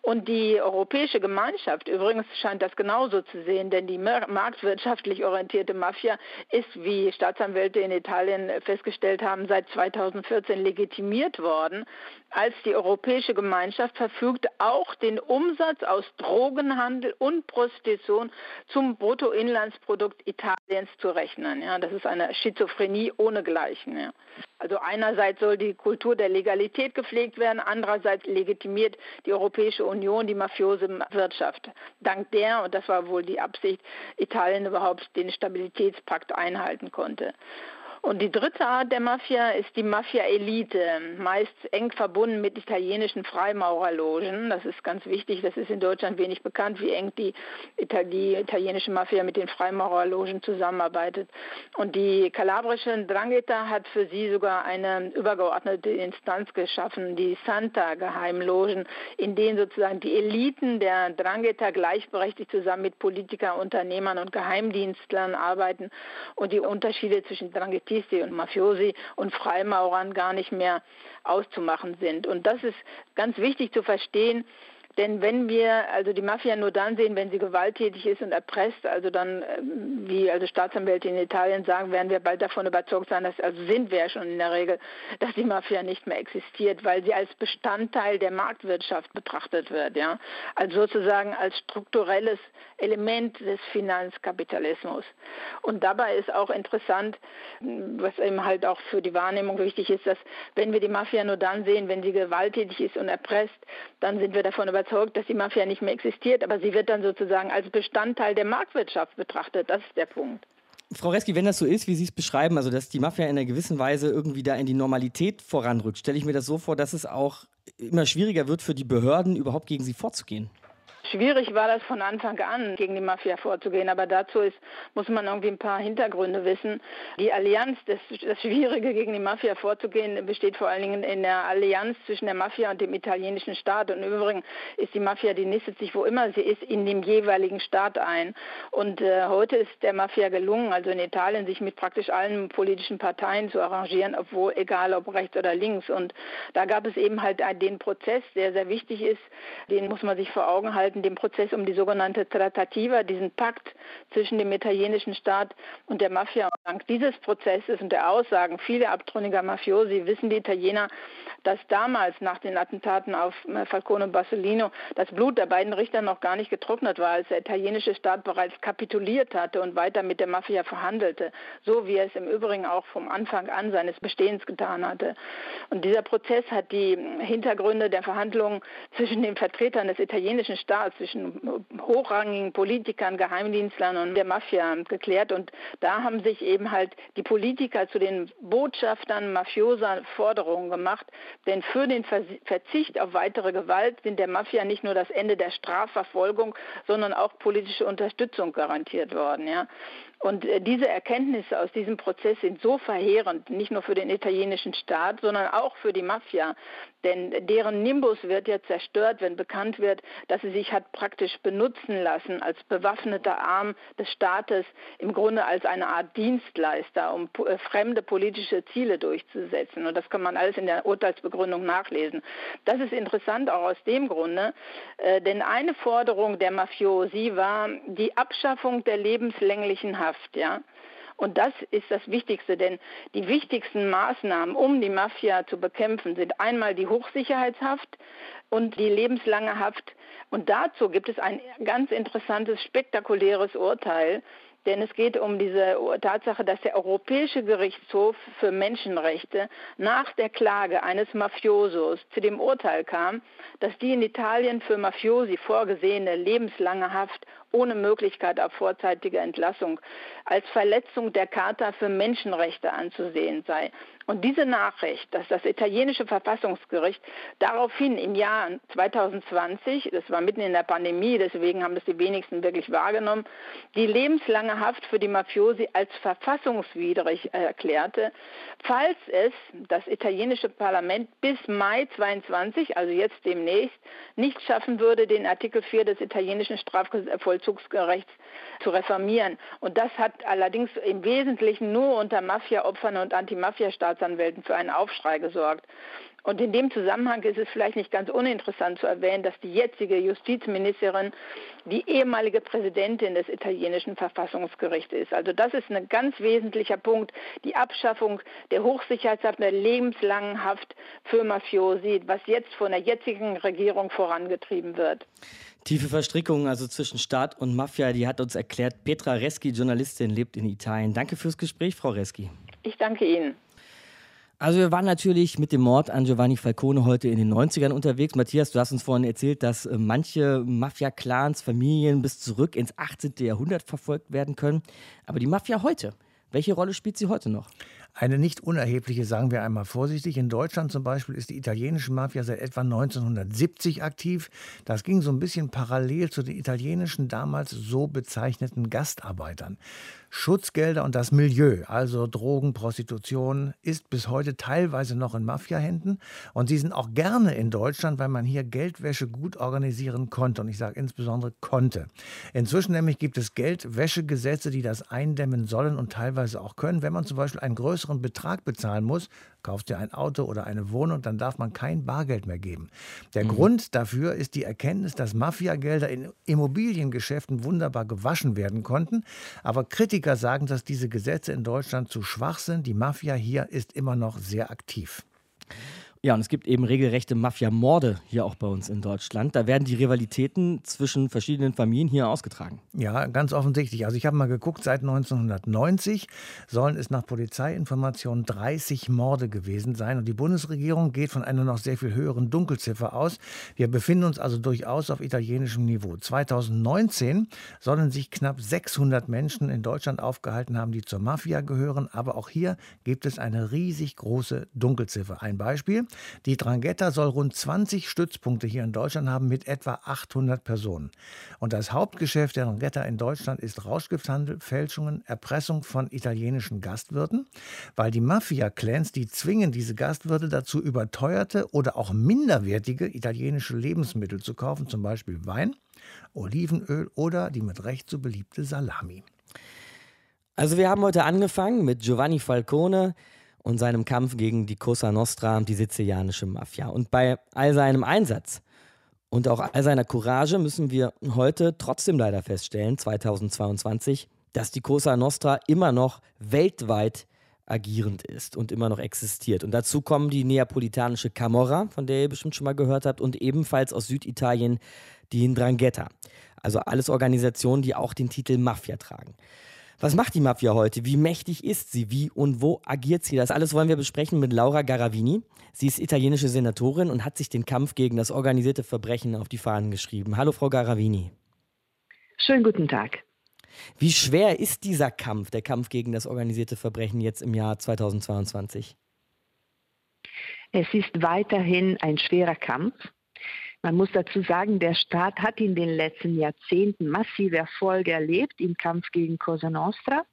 Und die europäische Gemeinschaft, übrigens scheint das genauso zu sehen, denn die marktwirtschaftlich orientierte Mafia ist, wie Staatsanwälte in Italien festgestellt haben, seit 2014 legitimiert worden, als die europäische Gemeinschaft verfügt, auch den Umsatz aus Drogenhandel und Prostitution zum Bruttoinlandsprodukt Italiens zu rechnen. Ja, das ist eine Schizophrenie ohnegleichen. Ja. Also einerseits soll die Kultur der Legalität gepflegt werden, andererseits legitimiert die Europäische Union die mafiose Wirtschaft. Dank der, und das war wohl die Absicht, Italien überhaupt den Stabilitätspakt einhalten konnte. Und die dritte Art der Mafia ist die Mafia-Elite, meist eng verbunden mit italienischen Freimaurerlogen. Das ist ganz wichtig, das ist in Deutschland wenig bekannt, wie eng die, die italienische Mafia mit den Freimaurerlogen zusammenarbeitet. Und die kalabrische Drangheta hat für sie sogar eine übergeordnete Instanz geschaffen, die Santa-Geheimlogen, in denen sozusagen die Eliten der Drangheta gleichberechtigt zusammen mit Politikern, Unternehmern und Geheimdienstlern arbeiten und die Unterschiede zwischen Drangheta Battisti und Mafiosi und Freimaurern gar nicht mehr auszumachen sind. Und das ist ganz wichtig zu verstehen, denn wenn wir also die Mafia nur dann sehen, wenn sie gewalttätig ist und erpresst, also dann, ähm, wie also Staatsanwälte in Italien sagen, werden wir bald davon überzeugt sein, dass, also sind wir schon in der Regel, dass die Mafia nicht mehr existiert, weil sie als Bestandteil der Marktwirtschaft betrachtet wird, ja. Also sozusagen als strukturelles Element des Finanzkapitalismus. Und dabei ist auch interessant, was eben halt auch für die Wahrnehmung wichtig ist, dass wenn wir die Mafia nur dann sehen, wenn sie gewalttätig ist und erpresst, dann sind wir davon überzeugt, überzeugt, dass die Mafia nicht mehr existiert, aber sie wird dann sozusagen als Bestandteil der Marktwirtschaft betrachtet. Das ist der Punkt. Frau Reski, wenn das so ist, wie Sie es beschreiben, also dass die Mafia in einer gewissen Weise irgendwie da in die Normalität voranrückt, stelle ich mir das so vor, dass es auch immer schwieriger wird für die Behörden, überhaupt gegen sie vorzugehen. Schwierig war das von Anfang an, gegen die Mafia vorzugehen, aber dazu ist, muss man irgendwie ein paar Hintergründe wissen. Die Allianz, das, das Schwierige gegen die Mafia vorzugehen, besteht vor allen Dingen in der Allianz zwischen der Mafia und dem italienischen Staat. Und im Übrigen ist die Mafia, die nistet sich wo immer sie ist, in dem jeweiligen Staat ein. Und äh, heute ist der Mafia gelungen, also in Italien, sich mit praktisch allen politischen Parteien zu arrangieren, obwohl egal ob rechts oder links. Und da gab es eben halt den Prozess, der sehr wichtig ist, den muss man sich vor Augen halten in dem Prozess um die sogenannte Trattativa, diesen Pakt zwischen dem italienischen Staat und der Mafia. Und dank dieses Prozesses und der Aussagen vieler abtrünniger Mafiosi wissen die Italiener, dass damals nach den Attentaten auf äh, Falcone und Bassolino das Blut der beiden Richter noch gar nicht getrocknet war, als der italienische Staat bereits kapituliert hatte und weiter mit der Mafia verhandelte, so wie er es im Übrigen auch vom Anfang an seines Bestehens getan hatte. Und dieser Prozess hat die Hintergründe der Verhandlungen zwischen den Vertretern des italienischen Staats, zwischen hochrangigen Politikern, Geheimdienstlern und der Mafia geklärt. Und da haben sich eben halt die Politiker zu den Botschaftern mafioser Forderungen gemacht, denn für den Verzicht auf weitere Gewalt sind der Mafia nicht nur das Ende der Strafverfolgung, sondern auch politische Unterstützung garantiert worden. Ja. Und äh, diese Erkenntnisse aus diesem Prozess sind so verheerend, nicht nur für den italienischen Staat, sondern auch für die Mafia. Denn deren Nimbus wird ja zerstört, wenn bekannt wird, dass sie sich hat praktisch benutzen lassen als bewaffneter Arm des Staates, im Grunde als eine Art Dienstleister, um äh, fremde politische Ziele durchzusetzen. Und das kann man alles in der Urteilsbegründung nachlesen. Das ist interessant auch aus dem Grunde, äh, denn eine Forderung der Mafiosi war die Abschaffung der lebenslänglichen Haft. Haft, ja. Und das ist das Wichtigste, denn die wichtigsten Maßnahmen, um die Mafia zu bekämpfen, sind einmal die Hochsicherheitshaft und die lebenslange Haft. Und dazu gibt es ein ganz interessantes, spektakuläres Urteil, denn es geht um diese Tatsache, dass der Europäische Gerichtshof für Menschenrechte nach der Klage eines Mafiosos zu dem Urteil kam, dass die in Italien für Mafiosi vorgesehene lebenslange Haft ohne Möglichkeit auf vorzeitige Entlassung als Verletzung der Charta für Menschenrechte anzusehen sei. Und diese Nachricht, dass das italienische Verfassungsgericht daraufhin im Jahr 2020, das war mitten in der Pandemie, deswegen haben das die wenigsten wirklich wahrgenommen, die lebenslange Haft für die Mafiosi als verfassungswidrig erklärte, falls es das italienische Parlament bis Mai 22, also jetzt demnächst, nicht schaffen würde, den Artikel 4 des italienischen Strafvollzugsgerechts zu reformieren. Und das hat allerdings im Wesentlichen nur unter Mafia-Opfern und Anti-Mafia-Staatsanwälten für einen Aufschrei gesorgt. Und in dem Zusammenhang ist es vielleicht nicht ganz uninteressant zu erwähnen, dass die jetzige Justizministerin die ehemalige Präsidentin des italienischen Verfassungsgerichts ist. Also das ist ein ganz wesentlicher Punkt, die Abschaffung der Hochsicherheitshaft, der lebenslangen Haft für Mafiosi, was jetzt von der jetzigen Regierung vorangetrieben wird. Tiefe Verstrickungen also zwischen Staat und Mafia, die hat uns erklärt Petra Reski, Journalistin, lebt in Italien. Danke fürs Gespräch, Frau Reski. Ich danke Ihnen. Also wir waren natürlich mit dem Mord an Giovanni Falcone heute in den 90ern unterwegs. Matthias, du hast uns vorhin erzählt, dass äh, manche Mafia-Clans, Familien bis zurück ins 18. Jahrhundert verfolgt werden können. Aber die Mafia heute, welche Rolle spielt sie heute noch? Eine nicht unerhebliche, sagen wir einmal vorsichtig. In Deutschland zum Beispiel ist die italienische Mafia seit etwa 1970 aktiv. Das ging so ein bisschen parallel zu den italienischen damals so bezeichneten Gastarbeitern. Schutzgelder und das Milieu, also Drogen, Prostitution, ist bis heute teilweise noch in Mafiahänden. Und sie sind auch gerne in Deutschland, weil man hier Geldwäsche gut organisieren konnte. Und ich sage insbesondere konnte. Inzwischen nämlich gibt es Geldwäschegesetze, die das eindämmen sollen und teilweise auch können. Wenn man zum Beispiel einen größeren Betrag bezahlen muss, kauft ihr ein Auto oder eine Wohnung, dann darf man kein Bargeld mehr geben. Der mhm. Grund dafür ist die Erkenntnis, dass Mafiagelder in Immobiliengeschäften wunderbar gewaschen werden konnten. Aber Kritiker sagen, dass diese Gesetze in Deutschland zu schwach sind. Die Mafia hier ist immer noch sehr aktiv. Ja, und es gibt eben regelrechte Mafia-Morde hier auch bei uns in Deutschland. Da werden die Rivalitäten zwischen verschiedenen Familien hier ausgetragen. Ja, ganz offensichtlich. Also ich habe mal geguckt, seit 1990 sollen es nach Polizeiinformationen 30 Morde gewesen sein. Und die Bundesregierung geht von einer noch sehr viel höheren Dunkelziffer aus. Wir befinden uns also durchaus auf italienischem Niveau. 2019 sollen sich knapp 600 Menschen in Deutschland aufgehalten haben, die zur Mafia gehören. Aber auch hier gibt es eine riesig große Dunkelziffer. Ein Beispiel. Die Drangheta soll rund 20 Stützpunkte hier in Deutschland haben mit etwa 800 Personen. Und das Hauptgeschäft der Drangheta in Deutschland ist Rauschgifthandel, Fälschungen, Erpressung von italienischen Gastwirten, weil die Mafia-Clans, die zwingen diese Gastwirte dazu, überteuerte oder auch minderwertige italienische Lebensmittel zu kaufen, zum Beispiel Wein, Olivenöl oder die mit Recht so beliebte Salami. Also wir haben heute angefangen mit Giovanni Falcone, und seinem Kampf gegen die Cosa Nostra die sizilianische Mafia. Und bei all seinem Einsatz und auch all seiner Courage müssen wir heute trotzdem leider feststellen, 2022, dass die Cosa Nostra immer noch weltweit agierend ist und immer noch existiert. Und dazu kommen die neapolitanische Camorra, von der ihr bestimmt schon mal gehört habt, und ebenfalls aus Süditalien die Ndrangheta. Also alles Organisationen, die auch den Titel Mafia tragen. Was macht die Mafia heute? Wie mächtig ist sie? Wie und wo agiert sie? Das alles wollen wir besprechen mit Laura Garavini. Sie ist italienische Senatorin und hat sich den Kampf gegen das organisierte Verbrechen auf die Fahnen geschrieben. Hallo, Frau Garavini. Schönen guten Tag. Wie schwer ist dieser Kampf, der Kampf gegen das organisierte Verbrechen jetzt im Jahr 2022? Es ist weiterhin ein schwerer Kampf. Man muss dazu sagen, der Staat hat in den letzten Jahrzehnten massive Erfolge erlebt im Kampf gegen Cosa Nostra.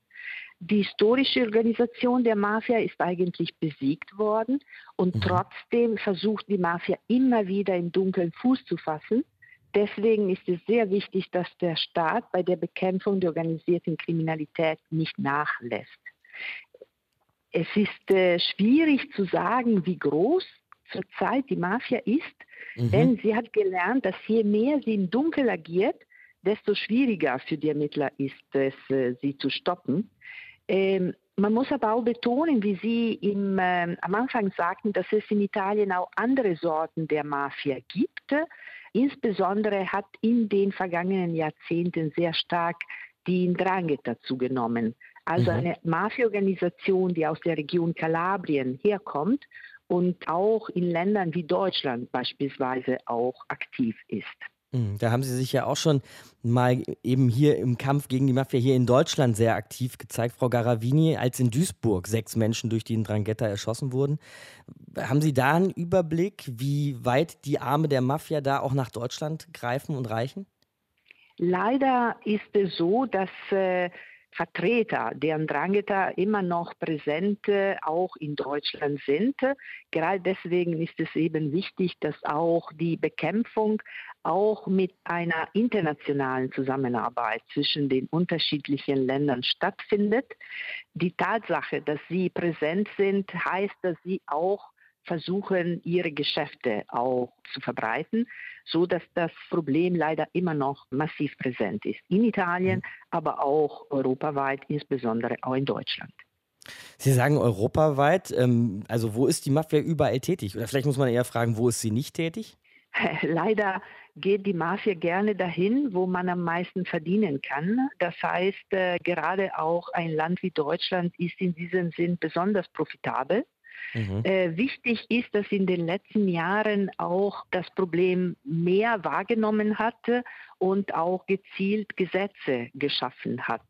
Die historische Organisation der Mafia ist eigentlich besiegt worden und mhm. trotzdem versucht die Mafia immer wieder im Dunkeln Fuß zu fassen. Deswegen ist es sehr wichtig, dass der Staat bei der Bekämpfung der organisierten Kriminalität nicht nachlässt. Es ist äh, schwierig zu sagen, wie groß zurzeit die Mafia ist, mhm. denn sie hat gelernt, dass je mehr sie im Dunkel agiert, desto schwieriger für die Ermittler ist es, äh, sie zu stoppen. Ähm, man muss aber auch betonen, wie Sie im, äh, am Anfang sagten, dass es in Italien auch andere Sorten der Mafia gibt. Insbesondere hat in den vergangenen Jahrzehnten sehr stark die Ndrangheta zugenommen. Also mhm. eine Mafia-Organisation, die aus der Region Kalabrien herkommt und auch in Ländern wie Deutschland beispielsweise auch aktiv ist. Hm, da haben Sie sich ja auch schon mal eben hier im Kampf gegen die Mafia hier in Deutschland sehr aktiv gezeigt, Frau Garavini, als in Duisburg sechs Menschen durch die Drangheta erschossen wurden. Haben Sie da einen Überblick, wie weit die Arme der Mafia da auch nach Deutschland greifen und reichen? Leider ist es so, dass äh, Vertreter der Ndrangheta immer noch präsent äh, auch in Deutschland sind. Gerade deswegen ist es eben wichtig, dass auch die Bekämpfung auch mit einer internationalen Zusammenarbeit zwischen den unterschiedlichen Ländern stattfindet. Die Tatsache, dass sie präsent sind, heißt, dass sie auch versuchen, ihre Geschäfte auch zu verbreiten, so dass das Problem leider immer noch massiv präsent ist. In Italien, mhm. aber auch europaweit, insbesondere auch in Deutschland. Sie sagen europaweit, ähm, also wo ist die Mafia überall tätig? Oder vielleicht muss man eher fragen, wo ist sie nicht tätig? <laughs> Leider geht die Mafia gerne dahin, wo man am meisten verdienen kann. Das heißt, äh, gerade auch ein Land wie Deutschland ist in diesem Sinn besonders profitabel. Mhm. Äh, wichtig ist, dass in den letzten Jahren auch das Problem mehr wahrgenommen hatte und auch gezielt Gesetze geschaffen hat,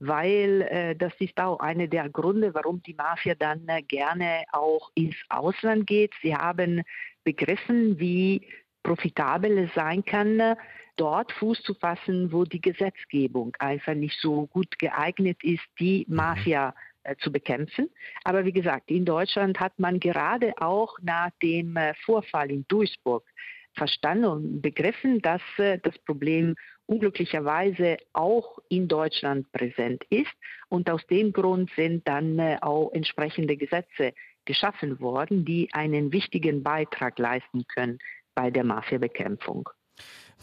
weil äh, das ist auch einer der Gründe, warum die Mafia dann äh, gerne auch ins Ausland geht. Sie haben begriffen, wie profitabel es sein kann, dort Fuß zu fassen, wo die Gesetzgebung einfach nicht so gut geeignet ist, die mhm. Mafia äh, zu bekämpfen. Aber wie gesagt, in Deutschland hat man gerade auch nach dem äh, Vorfall in Duisburg verstanden und begriffen, dass äh, das Problem unglücklicherweise auch in Deutschland präsent ist. Und aus dem Grund sind dann auch entsprechende Gesetze geschaffen worden, die einen wichtigen Beitrag leisten können bei der Mafiabekämpfung.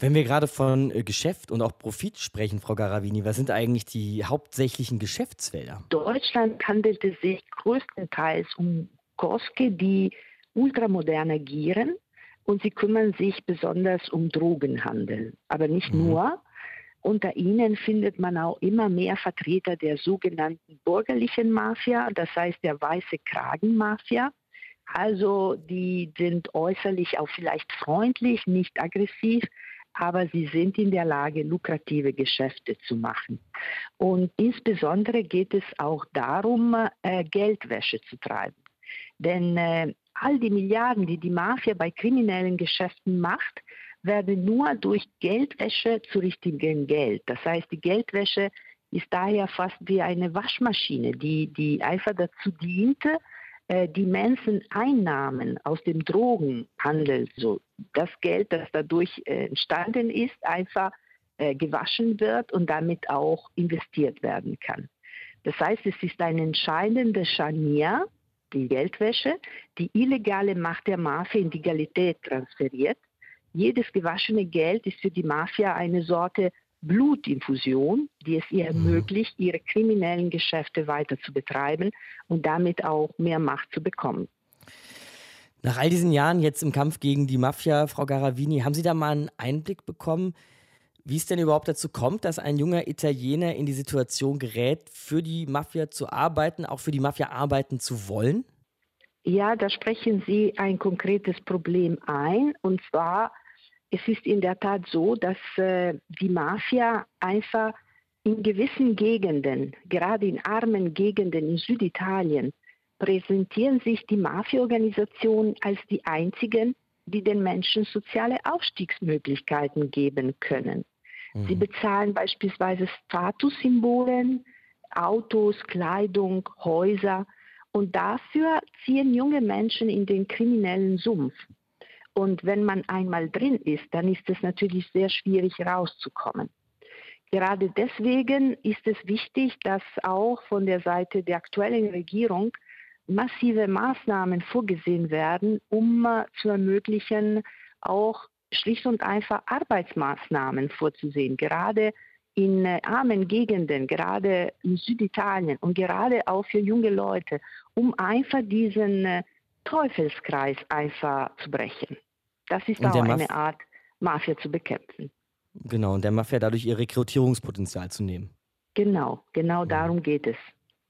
Wenn wir gerade von äh, Geschäft und auch Profit sprechen, Frau Garavini, was sind eigentlich die hauptsächlichen Geschäftsfelder? Deutschland handelte sich größtenteils um Koske, die ultramodern agieren und sie kümmern sich besonders um Drogenhandel. Aber nicht mhm. nur. Unter ihnen findet man auch immer mehr Vertreter der sogenannten bürgerlichen Mafia, das heißt der weiße Kragen-Mafia. Also die sind äußerlich auch vielleicht freundlich, nicht aggressiv, aber sie sind in der Lage, lukrative Geschäfte zu machen. Und insbesondere geht es auch darum, äh, Geldwäsche zu treiben. Denn äh, all die Milliarden, die die Mafia bei kriminellen Geschäften macht, werden nur durch Geldwäsche zu richtigem Geld. Das heißt, die Geldwäsche ist daher fast wie eine Waschmaschine, die, die einfach dazu diente, die Menschen Einnahmen aus dem Drogenhandel, so das Geld, das dadurch äh, entstanden ist, einfach äh, gewaschen wird und damit auch investiert werden kann. Das heißt, es ist ein entscheidender Scharnier, die Geldwäsche, die illegale Macht der Mafia in Legalität transferiert. Jedes gewaschene Geld ist für die Mafia eine Sorte Blutinfusion, die es ihr mhm. ermöglicht, ihre kriminellen Geschäfte weiter zu betreiben und damit auch mehr Macht zu bekommen. Nach all diesen Jahren jetzt im Kampf gegen die Mafia, Frau Garavini, haben Sie da mal einen Einblick bekommen, wie es denn überhaupt dazu kommt, dass ein junger Italiener in die Situation gerät, für die Mafia zu arbeiten, auch für die Mafia arbeiten zu wollen? Ja, da sprechen Sie ein konkretes Problem ein, und zwar es ist in der Tat so, dass äh, die Mafia einfach in gewissen Gegenden, gerade in armen Gegenden in Süditalien, präsentieren sich die Mafia-Organisationen als die einzigen, die den Menschen soziale Aufstiegsmöglichkeiten geben können. Mhm. Sie bezahlen beispielsweise Statussymbolen, Autos, Kleidung, Häuser und dafür ziehen junge Menschen in den kriminellen Sumpf. Und wenn man einmal drin ist, dann ist es natürlich sehr schwierig rauszukommen. Gerade deswegen ist es wichtig, dass auch von der Seite der aktuellen Regierung massive Maßnahmen vorgesehen werden, um zu ermöglichen, auch schlicht und einfach Arbeitsmaßnahmen vorzusehen, gerade in äh, armen Gegenden, gerade in Süditalien und gerade auch für junge Leute, um einfach diesen äh, Teufelskreis einfach zu brechen. Das ist auch eine Art, Mafia zu bekämpfen. Genau, und der Mafia dadurch ihr Rekrutierungspotenzial zu nehmen. Genau, genau darum geht es.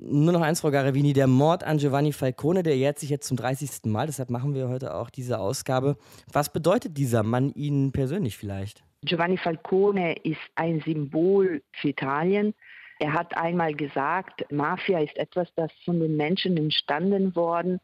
Nur noch eins, Frau Garavini, der Mord an Giovanni Falcone, der jährt sich jetzt zum 30. Mal, deshalb machen wir heute auch diese Ausgabe. Was bedeutet dieser Mann Ihnen persönlich vielleicht? Giovanni Falcone ist ein Symbol für Italien. Er hat einmal gesagt, Mafia ist etwas, das von den Menschen entstanden worden.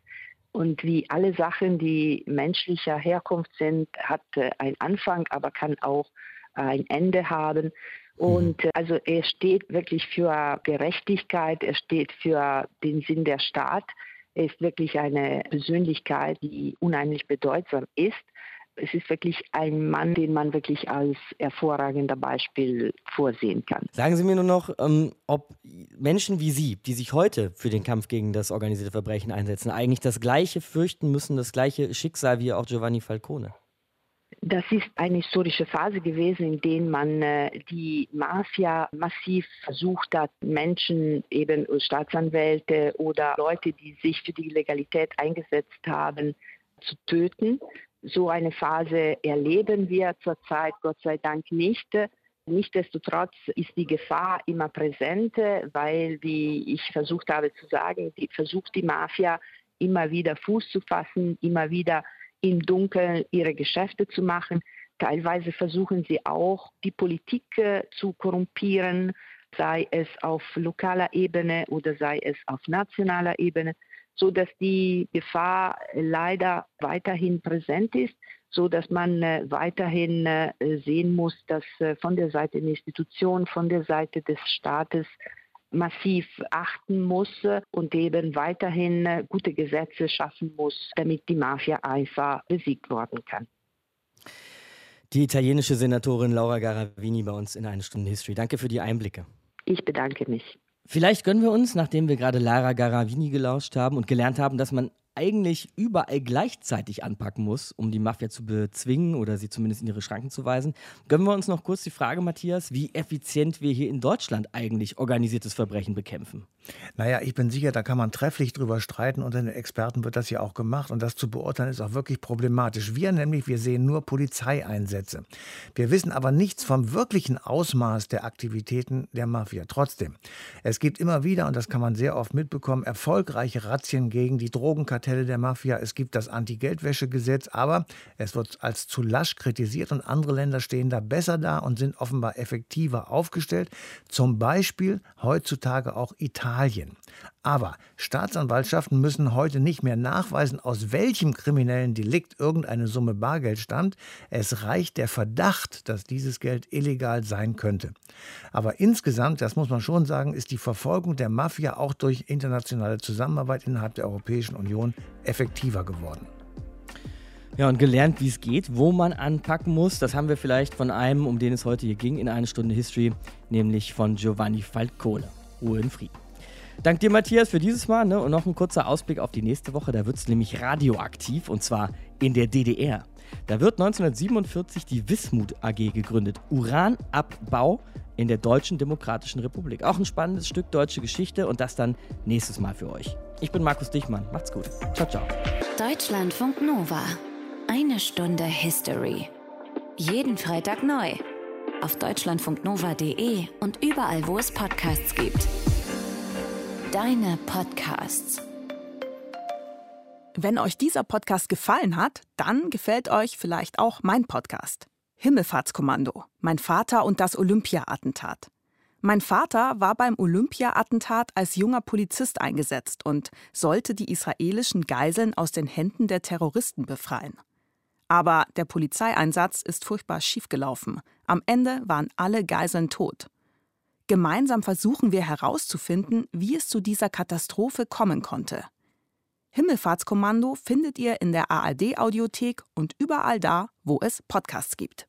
Und wie alle Sachen, die menschlicher Herkunft sind, hat äh, einen Anfang, aber kann auch ein Ende haben. Und mhm. äh, also er steht wirklich für Gerechtigkeit, er steht für den Sinn der Staat. Er ist wirklich eine Persönlichkeit, die unheimlich bedeutsam ist es ist wirklich ein Mann, den man wirklich als hervorragender Beispiel vorsehen kann. Sagen Sie mir nur noch, ähm, ob Menschen wie Sie, die sich heute für den Kampf gegen das organisierte Verbrechen einsetzen, eigentlich das Gleiche fürchten müssen, das gleiche Schicksal wie auch Giovanni Falcone? Das ist eine historische Phase gewesen, in der man äh, die Mafia massiv versucht hat, Menschen, eben Staatsanwälte oder Leute, die sich für die Legalität eingesetzt haben, zu töten. So eine Phase erleben wir zurzeit Gott sei Dank nicht. Nichtsdestotrotz ist die Gefahr immer präsent, weil, wie ich versucht habe zu sagen, die, versucht die Mafia immer wieder Fuß zu fassen, immer wieder im Dunkeln ihre Geschäfte zu machen. Teilweise versuchen sie auch, die Politik äh, zu korrumpieren, sei es auf lokaler Ebene oder sei es auf nationaler Ebene so dass die Gefahr leider weiterhin präsent ist, so dass man äh, weiterhin äh, sehen muss, dass äh, von der Seite der Institution, von der Seite des Staates massiv achten muss und eben weiterhin gute Gesetze schaffen muss, damit die Mafia einfach besiegt werden kann. Die italienische Senatorin Laura Garavini bei uns in eine Stunde History. Danke für die Einblicke. Ich bedanke mich. Vielleicht gönnen wir uns, nachdem wir gerade Lara Garavini gelauscht haben und gelernt haben, dass man eigentlich überall gleichzeitig anpacken muss, um die Mafia zu bezwingen oder sie zumindest in ihre Schranken zu weisen. Gönnen wir uns noch kurz die Frage, Matthias, wie effizient wir hier in Deutschland eigentlich organisiertes Verbrechen bekämpfen. Naja, ich bin sicher, da kann man trefflich drüber streiten. Unter den Experten wird das ja auch gemacht. Und das zu beurteilen ist auch wirklich problematisch. Wir nämlich, wir sehen nur Polizeieinsätze. Wir wissen aber nichts vom wirklichen Ausmaß der Aktivitäten der Mafia. Trotzdem, es gibt immer wieder, und das kann man sehr oft mitbekommen, erfolgreiche Razzien gegen die Drogenkartelle der Mafia. Es gibt das Anti-Geldwäsche-Gesetz, aber es wird als zu lasch kritisiert und andere Länder stehen da besser da und sind offenbar effektiver aufgestellt. Zum Beispiel heutzutage auch. Italien. Aber Staatsanwaltschaften müssen heute nicht mehr nachweisen, aus welchem kriminellen Delikt irgendeine Summe Bargeld stammt. Es reicht der Verdacht, dass dieses Geld illegal sein könnte. Aber insgesamt, das muss man schon sagen, ist die Verfolgung der Mafia auch durch internationale Zusammenarbeit innerhalb der Europäischen Union effektiver geworden. Ja, und gelernt, wie es geht, wo man anpacken muss. Das haben wir vielleicht von einem, um den es heute hier ging, in eine Stunde History, nämlich von Giovanni Falcone. Ruhe in Frieden. Dank dir, Matthias, für dieses Mal. Ne? Und noch ein kurzer Ausblick auf die nächste Woche. Da wird es nämlich radioaktiv und zwar in der DDR. Da wird 1947 die Wismut AG gegründet. Uranabbau in der Deutschen Demokratischen Republik. Auch ein spannendes Stück deutsche Geschichte und das dann nächstes Mal für euch. Ich bin Markus Dichmann. Macht's gut. Ciao, ciao. Deutschlandfunk Nova. Eine Stunde History. Jeden Freitag neu. Auf deutschlandfunknova.de und überall, wo es Podcasts gibt. Deine Podcasts. Wenn euch dieser Podcast gefallen hat, dann gefällt euch vielleicht auch mein Podcast. Himmelfahrtskommando. Mein Vater und das Olympia-Attentat. Mein Vater war beim Olympia-Attentat als junger Polizist eingesetzt und sollte die israelischen Geiseln aus den Händen der Terroristen befreien. Aber der Polizeieinsatz ist furchtbar schiefgelaufen. Am Ende waren alle Geiseln tot. Gemeinsam versuchen wir herauszufinden, wie es zu dieser Katastrophe kommen konnte. Himmelfahrtskommando findet ihr in der ARD Audiothek und überall da, wo es Podcasts gibt.